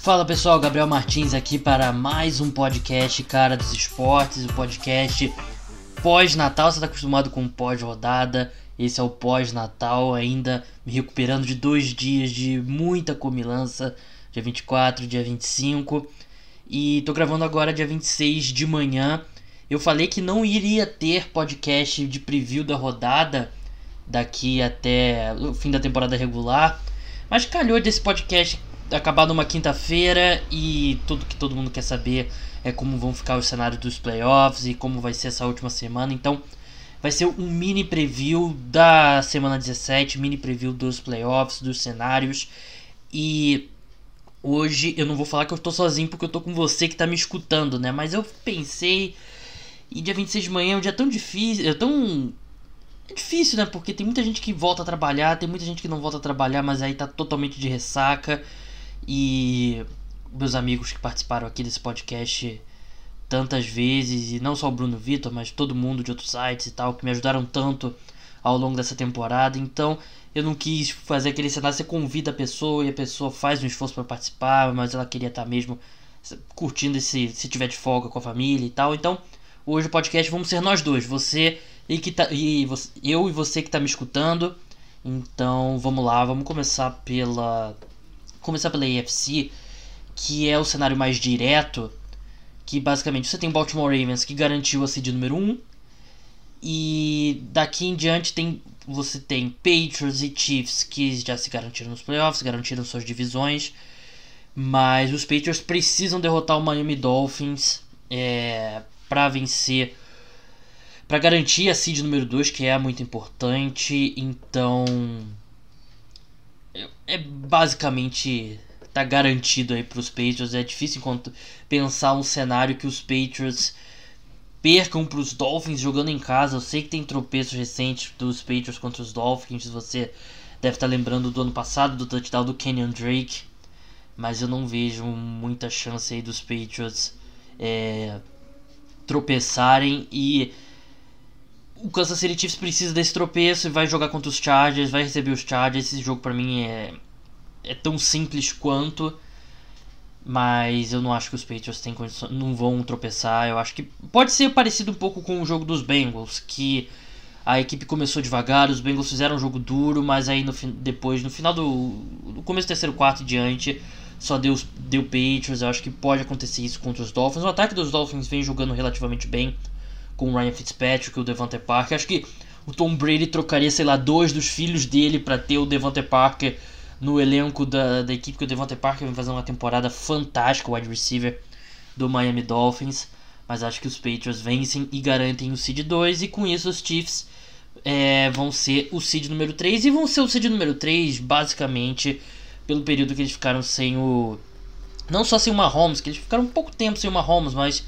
Fala pessoal, Gabriel Martins aqui para mais um podcast Cara dos Esportes, o um podcast pós-natal. Você está acostumado com pós-rodada, esse é o pós-natal, ainda me recuperando de dois dias de muita comilança, dia 24, dia 25. E tô gravando agora dia 26 de manhã. Eu falei que não iria ter podcast de preview da rodada daqui até o fim da temporada regular, mas calhou desse podcast acabar numa quinta-feira e tudo que todo mundo quer saber é como vão ficar os cenários dos playoffs e como vai ser essa última semana. Então, vai ser um mini preview da semana 17, mini preview dos playoffs, dos cenários. E hoje eu não vou falar que eu tô sozinho porque eu tô com você que tá me escutando, né? Mas eu pensei e dia 26 de manhã é um dia tão difícil, é tão é difícil, né? Porque tem muita gente que volta a trabalhar, tem muita gente que não volta a trabalhar, mas aí tá totalmente de ressaca. E meus amigos que participaram aqui desse podcast tantas vezes, e não só o Bruno Vitor, mas todo mundo de outros sites e tal, que me ajudaram tanto ao longo dessa temporada. Então eu não quis fazer aquele cenário, você convida a pessoa e a pessoa faz um esforço para participar, mas ela queria estar mesmo curtindo esse, se tiver de folga com a família e tal. Então hoje o podcast vamos ser nós dois, você e que tá e você, eu e você que está me escutando. Então vamos lá, vamos começar pela começar pela AFC, que é o cenário mais direto, que basicamente você tem Baltimore Ravens que garantiu a seed número 1, e daqui em diante tem você tem Patriots e Chiefs que já se garantiram nos playoffs, garantiram suas divisões, mas os Patriots precisam derrotar o Miami Dolphins é, para vencer, para garantir a seed número 2, que é muito importante. Então é basicamente tá garantido aí para os Patriots. É difícil enquanto pensar um cenário que os Patriots percam para os Dolphins jogando em casa. Eu sei que tem tropeços recentes dos Patriots contra os Dolphins. Você deve estar tá lembrando do ano passado do touchdown do Kenyon Drake, mas eu não vejo muita chance aí dos Patriots é, tropeçarem e o Kansas City Chiefs precisa desse tropeço e vai jogar contra os Chargers, vai receber os Chargers. Esse jogo para mim é, é tão simples quanto, mas eu não acho que os Patriots têm condição, não vão tropeçar. Eu acho que pode ser parecido um pouco com o jogo dos Bengals, que a equipe começou devagar, os Bengals fizeram um jogo duro, mas aí no, depois, no final do no começo do terceiro quarto e diante, só deu, deu Patriots. Eu acho que pode acontecer isso contra os Dolphins. O ataque dos Dolphins vem jogando relativamente bem com o Ryan Fitzpatrick o Devante Parker. Acho que o Tom Brady trocaria, sei lá, dois dos filhos dele para ter o Devante Parker no elenco da, da equipe, que o Devante Parker vai fazer uma temporada fantástica, o wide receiver do Miami Dolphins. Mas acho que os Patriots vencem e garantem o seed 2, e com isso os Chiefs é, vão ser o seed número 3, e vão ser o seed número 3 basicamente pelo período que eles ficaram sem o. Não só sem o Mahomes, que eles ficaram um pouco tempo sem o Mahomes, mas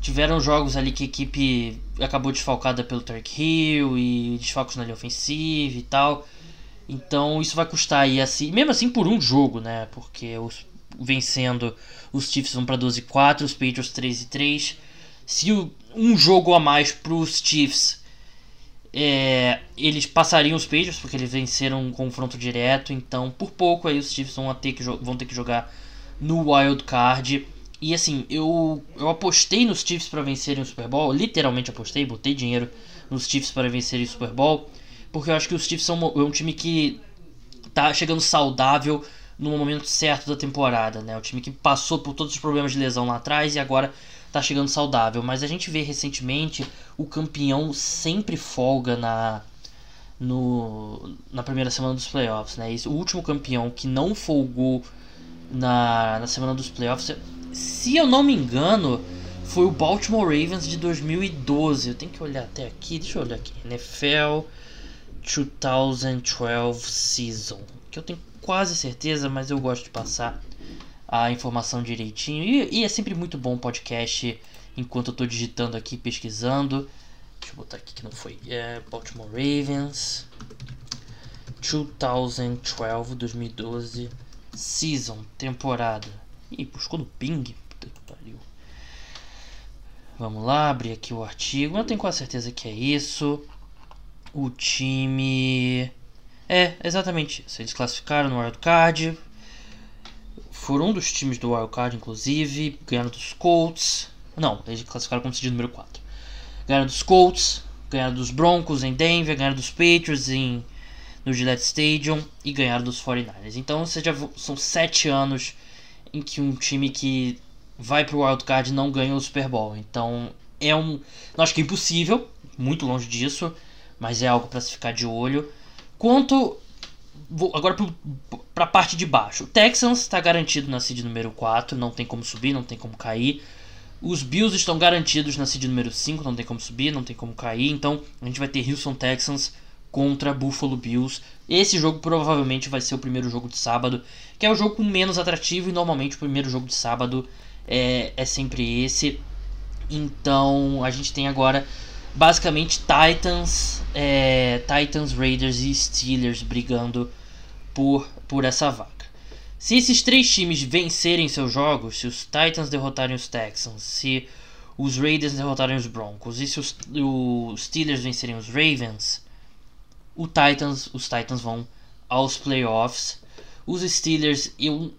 Tiveram jogos ali que a equipe acabou desfalcada pelo Tarek Hill e desfalcos na linha ofensiva e tal. Então isso vai custar aí assim, mesmo assim por um jogo, né? Porque os, vencendo os Chiefs vão para 12 e 4, os Patriots 3 e 3. Se o, um jogo a mais para os Chiefs, é, eles passariam os Patriots porque eles venceram um confronto direto. Então por pouco aí os Chiefs vão ter que, vão ter que jogar no wild card. E assim, eu, eu apostei nos Chiefs para vencerem o Super Bowl, literalmente apostei, botei dinheiro nos Chiefs para vencerem o Super Bowl, porque eu acho que os Chiefs são é um time que tá chegando saudável no momento certo da temporada, né? O time que passou por todos os problemas de lesão lá atrás e agora tá chegando saudável. Mas a gente vê recentemente o campeão sempre folga na no, na primeira semana dos playoffs, né? Esse, o último campeão que não folgou na, na semana dos playoffs se eu não me engano, foi o Baltimore Ravens de 2012. Eu tenho que olhar até aqui, deixa eu olhar aqui. NFL 2012 Season. Que eu tenho quase certeza, mas eu gosto de passar a informação direitinho. E, e é sempre muito bom o podcast enquanto eu estou digitando aqui, pesquisando. Deixa eu botar aqui que não foi. É Baltimore Ravens 2012 2012 Season, temporada. Ih, buscou no ping. Puta que pariu. Vamos lá, abrir aqui o artigo. Eu tenho quase certeza que é isso. O time. É, exatamente isso. Eles classificaram no wildcard. Foram um dos times do wildcard, inclusive. Ganharam dos Colts. Não, eles classificaram como seed número 4. Ganharam dos Colts. Ganharam dos Broncos em Denver. Ganharam dos Patriots em, no Gillette Stadium. E ganharam dos 49ers. Então já, são 7 anos em que um time que vai pro wildcard não ganha o Super Bowl. Então é um. Acho que é impossível. Muito longe disso. Mas é algo para se ficar de olho. Quanto. Vou agora para a parte de baixo. O Texans está garantido na seed número 4, não tem como subir, não tem como cair. Os Bills estão garantidos na seed número 5, não tem como subir, não tem como cair. Então a gente vai ter Houston Texans contra Buffalo Bills. Esse jogo provavelmente vai ser o primeiro jogo de sábado, que é o jogo menos atrativo e normalmente o primeiro jogo de sábado é, é sempre esse. Então a gente tem agora basicamente Titans, é, Titans, Raiders e Steelers brigando por, por essa vaga. Se esses três times vencerem seus jogos, se os Titans derrotarem os Texans, se os Raiders derrotarem os Broncos e se os, os Steelers vencerem os Ravens, o Titans, os Titans vão aos playoffs. Os Steelers, eu,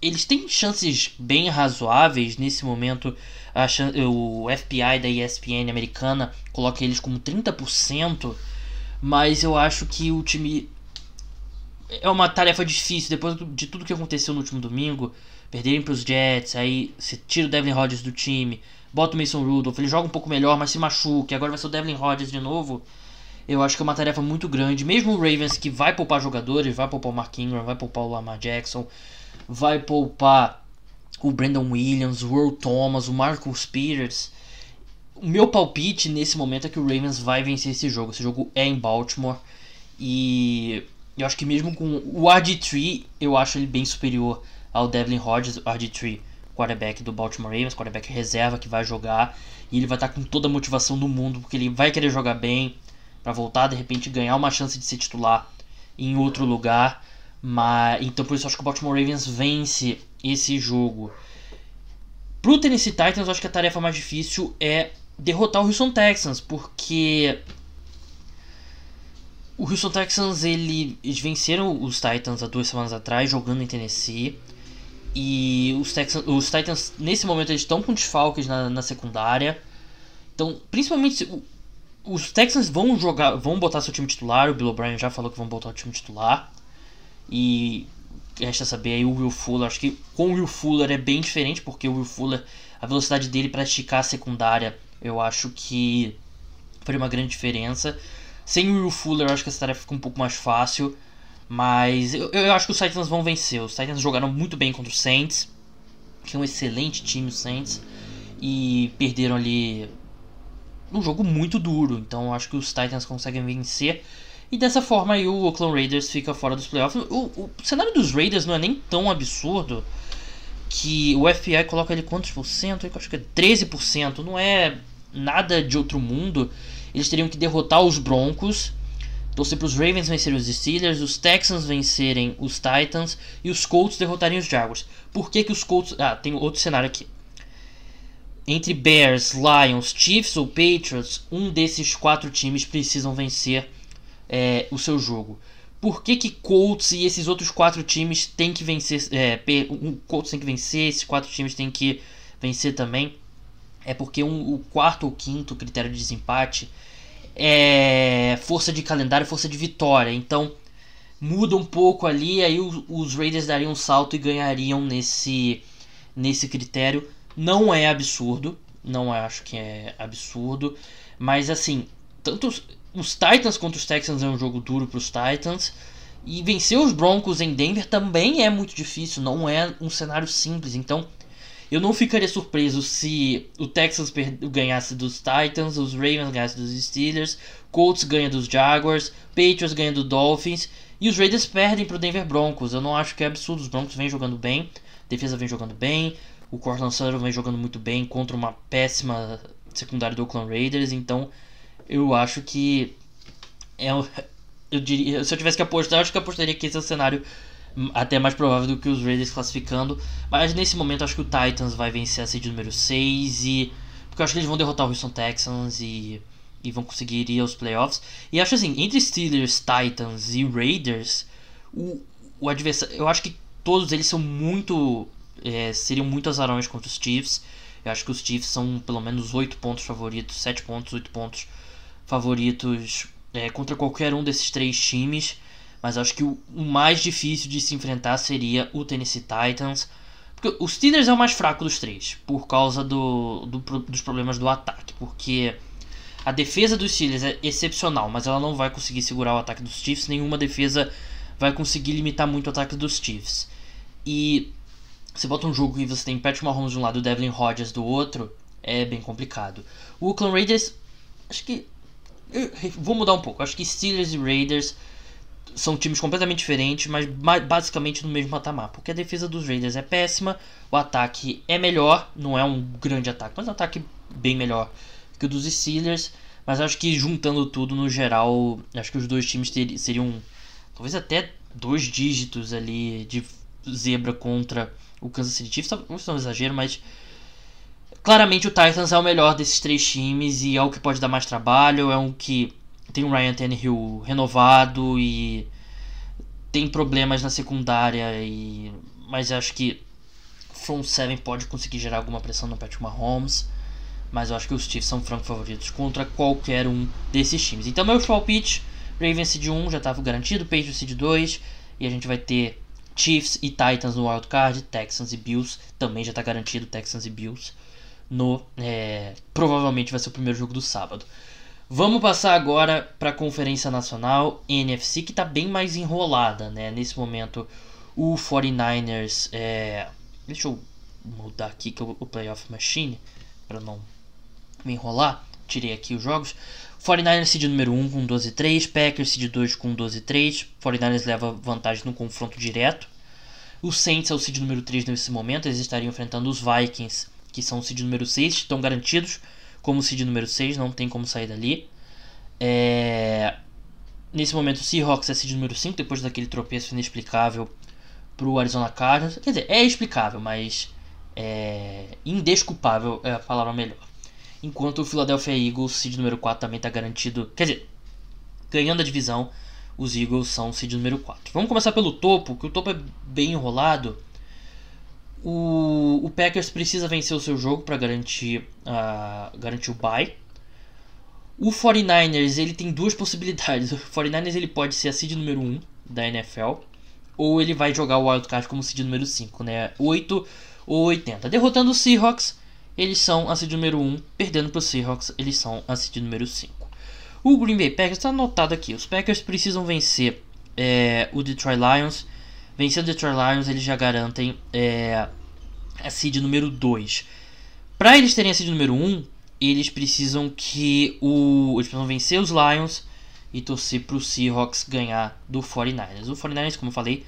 eles têm chances bem razoáveis nesse momento o FBI da ESPN americana coloca eles como 30%, mas eu acho que o time é uma tarefa difícil depois de tudo que aconteceu no último domingo, perderem para os Jets, aí você tira o Devin Rodgers do time, bota o Mason Rudolph, ele joga um pouco melhor, mas se machuca, agora vai ser o Devin Rodgers de novo. Eu acho que é uma tarefa muito grande. Mesmo o Ravens que vai poupar jogadores, vai poupar o Mark Ingram, vai poupar o Lamar Jackson, vai poupar o Brandon Williams, o Earl Thomas, o Marcus Peters. O meu palpite nesse momento é que o Ravens vai vencer esse jogo. Esse jogo é em Baltimore. E eu acho que mesmo com o RG3, eu acho ele bem superior ao Devlin Hodges, o RG3, quarterback do Baltimore Ravens, quarterback reserva que vai jogar. E ele vai estar com toda a motivação do mundo, porque ele vai querer jogar bem para voltar de repente ganhar uma chance de ser titular em outro lugar. Mas então por isso acho que o Baltimore Ravens vence esse jogo. Pro Tennessee Titans, eu acho que a tarefa mais difícil é derrotar o Houston Texans, porque o Houston Texans ele, eles venceram os Titans há duas semanas atrás jogando em Tennessee. E os, Texans, os Titans nesse momento eles estão com desfalques na, na secundária. Então, principalmente os Texans vão jogar, vão botar seu time titular. O Bill O'Brien já falou que vão botar o time titular. E resta saber aí o Will Fuller. Acho que com o Will Fuller é bem diferente, porque o Will Fuller, a velocidade dele para esticar a secundária, eu acho que foi uma grande diferença. Sem o Will Fuller, eu acho que essa tarefa fica um pouco mais fácil. Mas eu, eu acho que os Titans vão vencer. Os Titans jogaram muito bem contra os Saints, que é um excelente time, os Saints, e perderam ali um jogo muito duro. Então acho que os Titans conseguem vencer. E dessa forma aí o Oakland Raiders fica fora dos playoffs. O, o, cenário dos Raiders não é nem tão absurdo que o FBI coloca ele quantos por cento? Eu acho que é 13%. Não é nada de outro mundo. Eles teriam que derrotar os Broncos, torcer para os Ravens vencerem os Steelers, os Texans vencerem os Titans e os Colts derrotarem os Jaguars. Por que, que os Colts. Ah, tem outro cenário aqui. Entre Bears, Lions, Chiefs ou Patriots, um desses quatro times precisam vencer é, o seu jogo. Por que, que Colts e esses outros quatro times têm que vencer? É, o Colts tem que vencer, esses quatro times têm que vencer também. É porque um, o quarto ou quinto critério de desempate é força de calendário, força de vitória. Então muda um pouco ali, aí os, os Raiders dariam um salto e ganhariam nesse, nesse critério. Não é absurdo, não acho que é absurdo, mas assim, tanto os Titans contra os Texans é um jogo duro para os Titans. E vencer os Broncos em Denver também é muito difícil, não é um cenário simples. Então, eu não ficaria surpreso se o Texans ganhasse dos Titans, os Ravens ganhassem dos Steelers, Colts ganha dos Jaguars, Patriots ganha dos Dolphins e os Raiders perdem para o Denver Broncos. Eu não acho que é absurdo, os Broncos vêm jogando bem, defesa vem jogando bem, o Cortland Sutton vem jogando muito bem contra uma péssima secundária do Oakland Raiders, então eu acho que é eu diria, se eu tivesse que apostar, eu acho que apostaria que esse é o cenário até mais provável do que os Raiders classificando, mas nesse momento acho que o Titans vai vencer a seed número 6 e porque eu acho que eles vão derrotar o Houston Texans e e vão conseguir ir aos playoffs. E acho assim, entre Steelers, Titans e Raiders, o, o adversário, eu acho que todos eles são muito é, seriam muito azarões contra os Chiefs. Eu acho que os Chiefs são pelo menos 8 pontos favoritos, 7 pontos, 8 pontos favoritos é, contra qualquer um desses três times. Mas acho que o, o, mais difícil de se enfrentar seria o Tennessee Titans. Porque o Steelers é o mais fraco dos três, por causa do, do, dos problemas do ataque. Porque a defesa dos Steelers é excepcional, mas ela não vai conseguir segurar o ataque dos Chiefs. Nenhuma defesa vai conseguir limitar muito o ataque dos Chiefs. E você bota um jogo e você tem Patrick Mahomes de um lado e Devlin Rodgers do outro, é bem complicado. O Oakland Raiders, acho que. vou mudar um pouco. Acho que Steelers e Raiders são times completamente diferentes, mas basicamente no mesmo patamar. Porque a defesa dos Raiders é péssima, o ataque é melhor, não é um grande ataque, mas um ataque bem melhor que o dos Steelers. Mas acho que juntando tudo no geral, acho que os dois times seriam talvez até dois dígitos ali de zebra contra o Kansas City Chiefs, talvez não é um exagero, mas claramente o Titans é o melhor desses três times e é o que pode dar mais trabalho, é um que tem o Ryan Tannehill renovado e tem problemas na secundária e mas acho que front seven pode conseguir gerar alguma pressão no Patrick Mahomes, mas eu acho que os Chiefs são franco favoritos contra qualquer um desses times. Então meu pitch, Ravens seed 1 já estava garantido, Patriots seed 2 e a gente vai ter Chiefs e Titans no wildcard, Texans e Bills também já está garantido, Texans e Bills no é, provavelmente vai ser o primeiro jogo do sábado. Vamos passar agora para a Conferência Nacional NFC que está bem mais enrolada, né? Nesse momento o 49ers é... deixa eu mudar aqui que o Playoff Machine para não me enrolar. Tirei aqui os jogos. 49ers seed número 1 com 12-3, Packers seed 2 com 12-3. 49ers leva vantagem no confronto direto. O Saints é o seed número 3 nesse momento, eles estariam enfrentando os Vikings, que são o seed número 6, estão garantidos como seed número 6, não tem como sair dali. É... Nesse momento o Seahawks é seed número 5, depois daquele tropeço inexplicável para o Arizona Cardinals. Quer dizer, é explicável, mas é indesculpável é a palavra melhor. Enquanto o Philadelphia Eagles, seed número 4, também está garantido. Quer dizer, ganhando a divisão, os Eagles são seed número 4. Vamos começar pelo topo, que o topo é bem enrolado. O, o Packers precisa vencer o seu jogo para garantir, uh, garantir o bye. O 49ers ele tem duas possibilidades. O 49ers ele pode ser a seed número 1 da NFL, ou ele vai jogar o wildcard como seed número 5, né? 8 ou 80. Derrotando os Seahawks, eles são a seed número 1, perdendo para os Seahawks, eles são a seed número 5. O Green Bay Packers está anotado aqui, os Packers precisam vencer é, o Detroit Lions. Vencendo o Detroit Lions, eles já garantem é, a seed número 2. Para eles terem a seed número 1, eles precisam que o eles precisam vencer os Lions e torcer para o Seahawks ganhar do 49ers. O 49ers, como eu falei,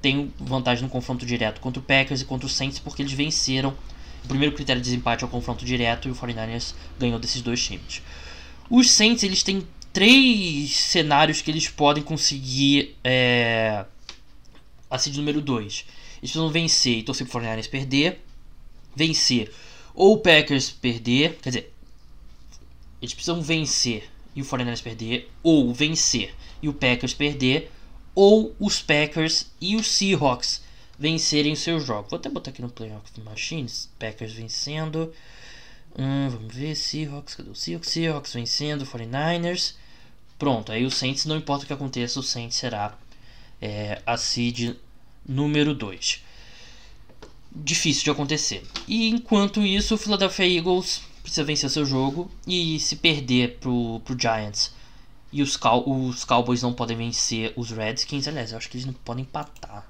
tem vantagem no confronto direto contra o Packers e contra o Saints porque eles venceram o primeiro critério de desempate é o confronto direto e o 49ers ganhou desses dois times. Os Saints eles têm três cenários que eles podem conseguir é, a seed número 2. Eles precisam vencer e torcer para o 49ers perder. Vencer ou o Packers perder. Quer dizer, eles precisam vencer e o 49ers perder. Ou vencer e o Packers perder. Ou os Packers e os Seahawks vencerem seus jogos. Vou até botar aqui no Playoff Machines. Packers vencendo. Hum, vamos ver. Seahawks. Cadê o Seahawks? Seahawks vencendo. 49ers. Pronto. Aí o Saints, não importa o que aconteça, o Saints será é, a seed número 2. Difícil de acontecer. E enquanto isso, o Philadelphia Eagles precisa vencer seu jogo. E se perder pro, pro Giants e os, os Cowboys não podem vencer os Redskins. Aliás, eu acho que eles não podem empatar.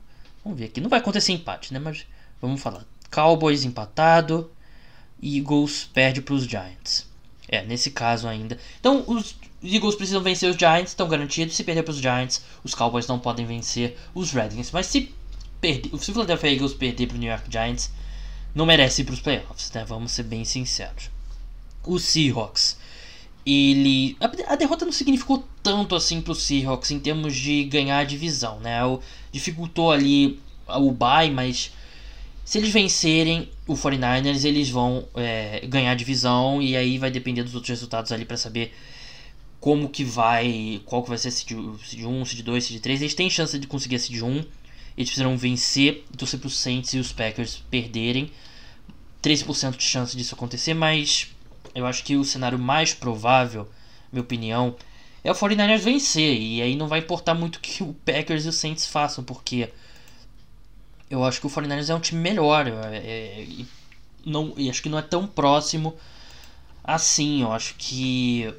Vamos ver aqui. Não vai acontecer empate, né? Mas vamos falar. Cowboys empatado. Eagles perde para os Giants. É, nesse caso ainda. Então, os Eagles precisam vencer os Giants, estão garantidos. Se perder para os Giants, os Cowboys não podem vencer os Redskins. Mas se perder, se o Philadelphia Eagles perder para o New York Giants, não merece ir para os playoffs, né? Vamos ser bem sinceros. Os Seahawks ele a, a, derrota não significou tanto assim para o Seahawks em termos de ganhar a divisão, né? O, dificultou ali o bye, mas se eles vencerem o 49ers, eles vão é, ganhar a divisão e aí vai depender dos outros resultados ali para saber como que vai, qual que vai ser seed, seed 1, seed 2, seed 3. Eles têm chance de conseguir a seed 1. Eles precisam vencer torcer os Saints e os Packers perderem. 13% de chance disso acontecer, mas eu acho que o cenário mais provável, minha opinião, é o 49ers vencer. E aí não vai importar muito o que o Packers e o Saints façam, porque eu acho que o 49ers é um time melhor. É, é, e, não, e acho que não é tão próximo assim. Eu acho que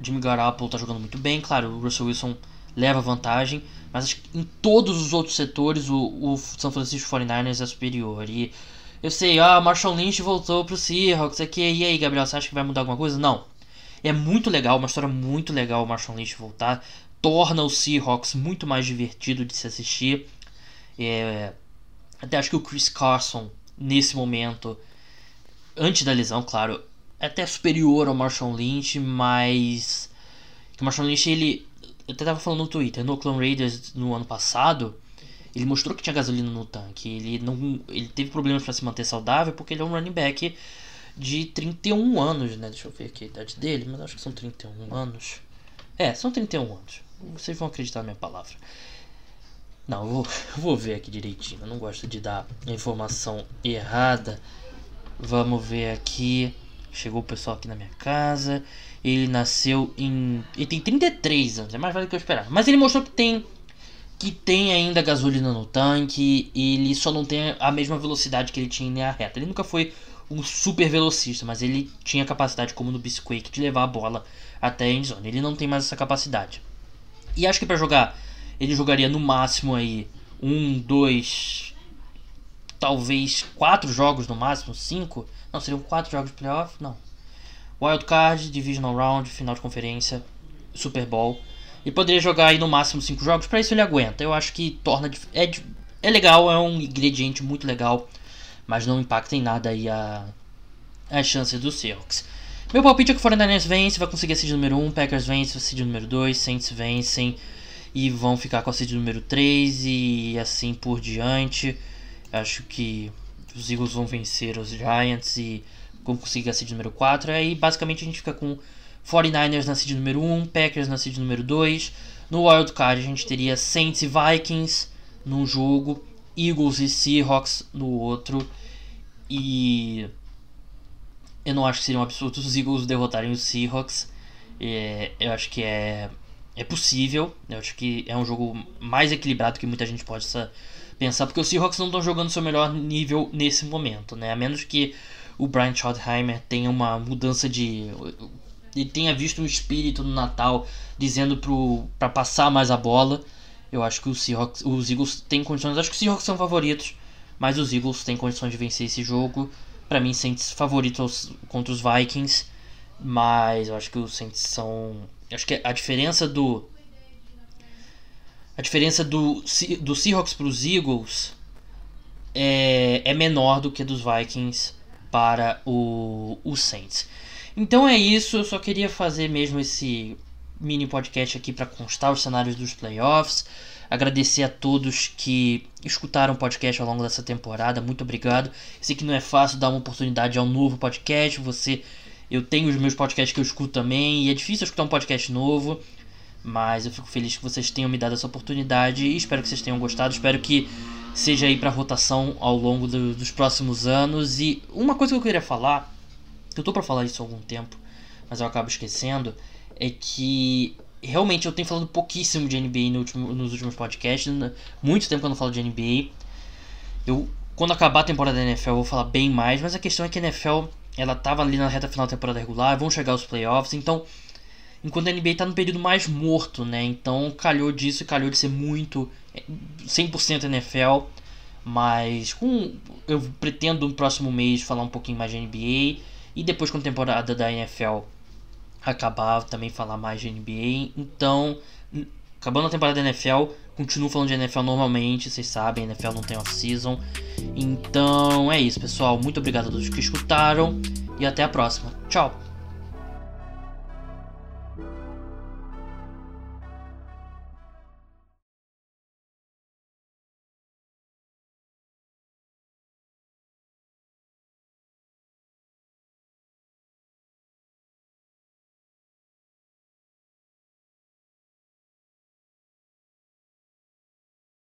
Jimmy Garoppolo tá jogando muito bem. Claro, o Russell Wilson leva vantagem. Mas acho que em todos os outros setores o, o São Francisco 49ers é superior. E eu sei, ah, Marshall Lynch voltou pro Seahawks aqui. E aí, Gabriel, você acha que vai mudar alguma coisa? Não. É muito legal, uma história muito legal o Marshall Lynch voltar. Torna o Seahawks muito mais divertido de se assistir. É, até acho que o Chris Carson, nesse momento, antes da lesão, claro, é até superior ao Marshall Lynch, mas. O Marshall Lynch, ele. Eu até tava falando no Twitter, no Oakland Raiders no ano passado, ele mostrou que tinha gasolina no tanque. Ele não. Ele teve problemas para se manter saudável porque ele é um running back de 31 anos, né? Deixa eu ver aqui a idade dele, mas acho que são 31 anos. É, são 31 anos. Vocês vão acreditar na minha palavra. Não, eu vou, eu vou ver aqui direitinho. Eu não gosto de dar informação errada. Vamos ver aqui. Chegou o pessoal aqui na minha casa. Ele nasceu em. Ele tem 33 anos, é mais velho do que eu esperava. Mas ele mostrou que tem. Que tem ainda gasolina no tanque. Ele só não tem a mesma velocidade que ele tinha em linha reta. Ele nunca foi um super velocista, mas ele tinha capacidade, como no Bisquake, de levar a bola até a endzone. Ele não tem mais essa capacidade. E acho que para jogar, ele jogaria no máximo aí um, dois, talvez quatro jogos no máximo, cinco não, seriam quatro jogos de playoff? Não. Wild Card, Divisional Round, final de conferência, Super Bowl. E poderia jogar aí no máximo cinco jogos, para isso ele aguenta. Eu acho que torna. É, é legal, é um ingrediente muito legal, mas não impacta em nada aí a, as chances do Seahawks. Meu palpite é que o 49ers vence, vai conseguir a seed número 1, Packers vence, a seed número 2, Saints vencem e vão ficar com a seed número 3 e assim por diante. Acho que os Eagles vão vencer os Giants e vão conseguir a seed número 4. Aí basicamente a gente fica com 49ers na seed número 1, Packers na seed número 2. No Wild Card a gente teria Saints e Vikings num jogo, Eagles e Seahawks no outro. E eu não acho que seria um absurdo os Eagles derrotarem os Seahawks. É, eu acho que é, é possível. Eu acho que é um jogo mais equilibrado que muita gente possa pensar, porque os Seahawks não estão jogando seu melhor nível nesse momento, né? A menos que o Brian Schottenheimer tenha uma mudança de. Ele tenha visto um espírito no Natal dizendo para passar mais a bola. Eu acho que os Seahawks, os Eagles têm condições. Acho que os Seahawks são favoritos, mas os Eagles têm condições de vencer esse jogo. Para mim, Saints favoritos contra os Vikings, mas eu acho que os Saints são. Acho que a diferença do a diferença do, do Seahawks para os Eagles é, é menor do que dos Vikings para o, o Saints. Então é isso, eu só queria fazer mesmo esse mini podcast aqui para constar os cenários dos playoffs. Agradecer a todos que escutaram o podcast ao longo dessa temporada. Muito obrigado. sei que não é fácil dar uma oportunidade a um novo podcast. Você, eu tenho os meus podcasts que eu escuto também e é difícil escutar um podcast novo. Mas eu fico feliz que vocês tenham me dado essa oportunidade e espero que vocês tenham gostado. Espero que seja aí para rotação ao longo do, dos próximos anos. E uma coisa que eu queria falar, eu tô para falar isso há algum tempo, mas eu acabo esquecendo, é que realmente eu tenho falado pouquíssimo de NBA no último, nos últimos podcasts. Muito tempo que eu não falo de NBA. Eu, quando acabar a temporada da NFL, eu vou falar bem mais, mas a questão é que a NFL ela tava ali na reta final da temporada regular, vão chegar os playoffs, então enquanto a NBA está no período mais morto, né? Então calhou disso e calhou de ser muito 100% NFL, mas com eu pretendo no próximo mês falar um pouquinho mais de NBA e depois com a temporada da NFL acabar também falar mais de NBA. Então, acabando a temporada da NFL, continuo falando de NFL normalmente, vocês sabem, a NFL não tem off-season. Então é isso, pessoal. Muito obrigado a todos que escutaram e até a próxima. Tchau!